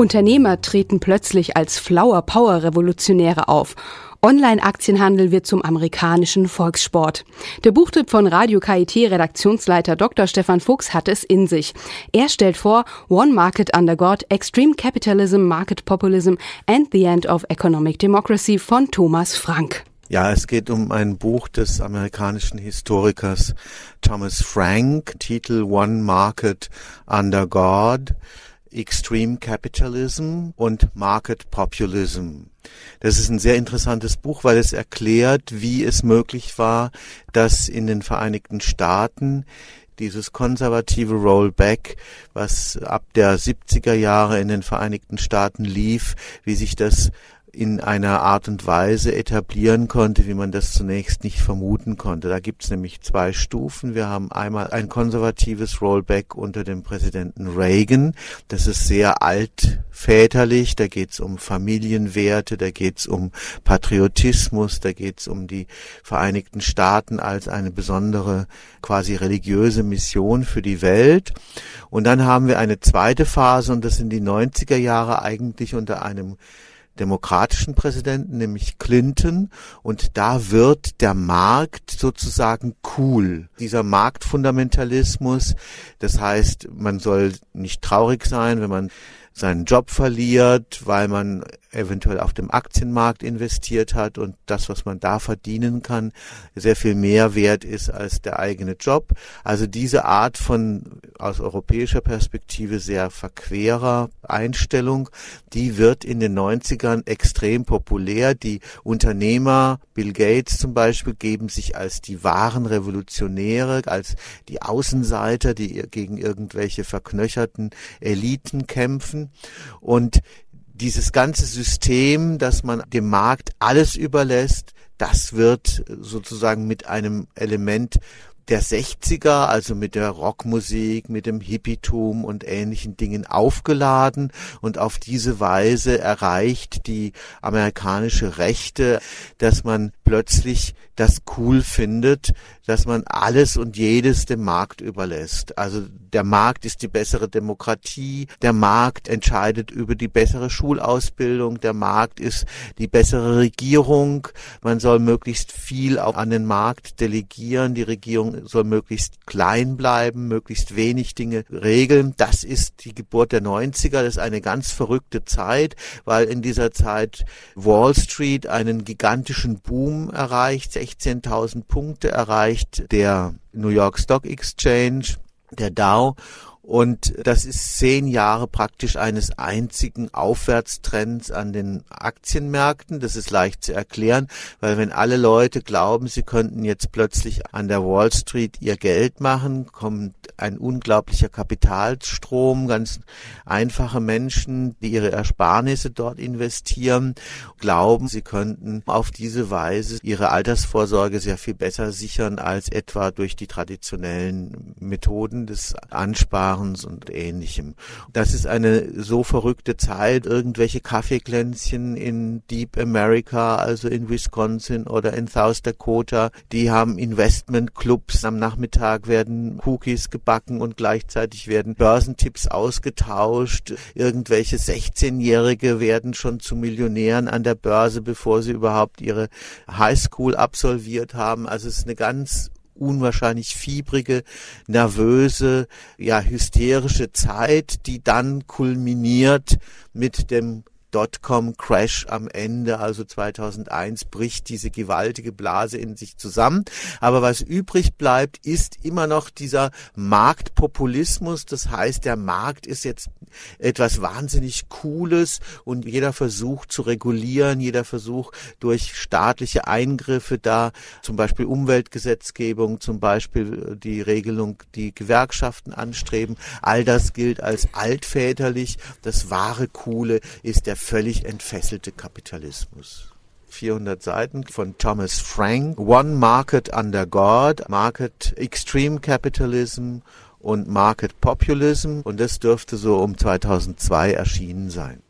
Unternehmer treten plötzlich als Flower Power Revolutionäre auf. Online-Aktienhandel wird zum amerikanischen Volkssport. Der Buchtipp von Radio KIT Redaktionsleiter Dr. Stefan Fuchs hat es in sich. Er stellt vor One Market Under God, Extreme Capitalism, Market Populism and the End of Economic Democracy von Thomas Frank. Ja, es geht um ein Buch des amerikanischen Historikers Thomas Frank, Titel One Market Under God. Extreme Capitalism und Market Populism. Das ist ein sehr interessantes Buch, weil es erklärt, wie es möglich war, dass in den Vereinigten Staaten dieses konservative Rollback, was ab der 70er Jahre in den Vereinigten Staaten lief, wie sich das in einer Art und Weise etablieren konnte, wie man das zunächst nicht vermuten konnte. Da gibt es nämlich zwei Stufen. Wir haben einmal ein konservatives Rollback unter dem Präsidenten Reagan. Das ist sehr altväterlich. Da geht es um Familienwerte, da geht es um Patriotismus, da geht es um die Vereinigten Staaten als eine besondere quasi religiöse Mission für die Welt. Und dann haben wir eine zweite Phase und das sind die 90er Jahre eigentlich unter einem demokratischen Präsidenten, nämlich Clinton. Und da wird der Markt sozusagen cool. Dieser Marktfundamentalismus, das heißt, man soll nicht traurig sein, wenn man seinen Job verliert, weil man eventuell auf dem Aktienmarkt investiert hat und das, was man da verdienen kann, sehr viel mehr wert ist als der eigene Job. Also diese Art von aus europäischer Perspektive sehr verquerer Einstellung, die wird in den 90ern extrem populär. Die Unternehmer, Bill Gates zum Beispiel, geben sich als die wahren Revolutionäre, als die Außenseiter, die gegen irgendwelche verknöcherten Eliten kämpfen. Und dieses ganze System, dass man dem Markt alles überlässt, das wird sozusagen mit einem Element der 60er, also mit der Rockmusik, mit dem Hippietum und ähnlichen Dingen aufgeladen und auf diese Weise erreicht die amerikanische Rechte, dass man plötzlich das cool findet, dass man alles und jedes dem Markt überlässt. Also der Markt ist die bessere Demokratie, der Markt entscheidet über die bessere Schulausbildung, der Markt ist die bessere Regierung, man soll möglichst viel auch an den Markt delegieren, die Regierung soll möglichst klein bleiben, möglichst wenig Dinge regeln. Das ist die Geburt der 90er, das ist eine ganz verrückte Zeit, weil in dieser Zeit Wall Street einen gigantischen Boom erreicht, 16.000 Punkte erreicht, der New York Stock Exchange, der Dow und das ist zehn Jahre praktisch eines einzigen Aufwärtstrends an den Aktienmärkten. Das ist leicht zu erklären, weil wenn alle Leute glauben, sie könnten jetzt plötzlich an der Wall Street ihr Geld machen, kommt ein unglaublicher Kapitalstrom, ganz einfache Menschen, die ihre Ersparnisse dort investieren, glauben, sie könnten auf diese Weise ihre Altersvorsorge sehr viel besser sichern als etwa durch die traditionellen Methoden des Ansparens und ähnlichem. Das ist eine so verrückte Zeit, irgendwelche Kaffeeglänzchen in Deep America, also in Wisconsin oder in South Dakota, die haben Investmentclubs. Am Nachmittag werden Cookies gebacken backen und gleichzeitig werden Börsentipps ausgetauscht. Irgendwelche 16-Jährige werden schon zu Millionären an der Börse, bevor sie überhaupt ihre Highschool absolviert haben. Also es ist eine ganz unwahrscheinlich fiebrige, nervöse, ja hysterische Zeit, die dann kulminiert mit dem Dotcom-Crash am Ende, also 2001, bricht diese gewaltige Blase in sich zusammen. Aber was übrig bleibt, ist immer noch dieser Marktpopulismus. Das heißt, der Markt ist jetzt etwas wahnsinnig Cooles und jeder Versuch zu regulieren, jeder Versuch durch staatliche Eingriffe da, zum Beispiel Umweltgesetzgebung, zum Beispiel die Regelung, die Gewerkschaften anstreben, all das gilt als altväterlich. Das wahre Coole ist der völlig entfesselte Kapitalismus. 400 Seiten von Thomas Frank, One Market Under God, Market Extreme Capitalism und Market Populism und das dürfte so um 2002 erschienen sein.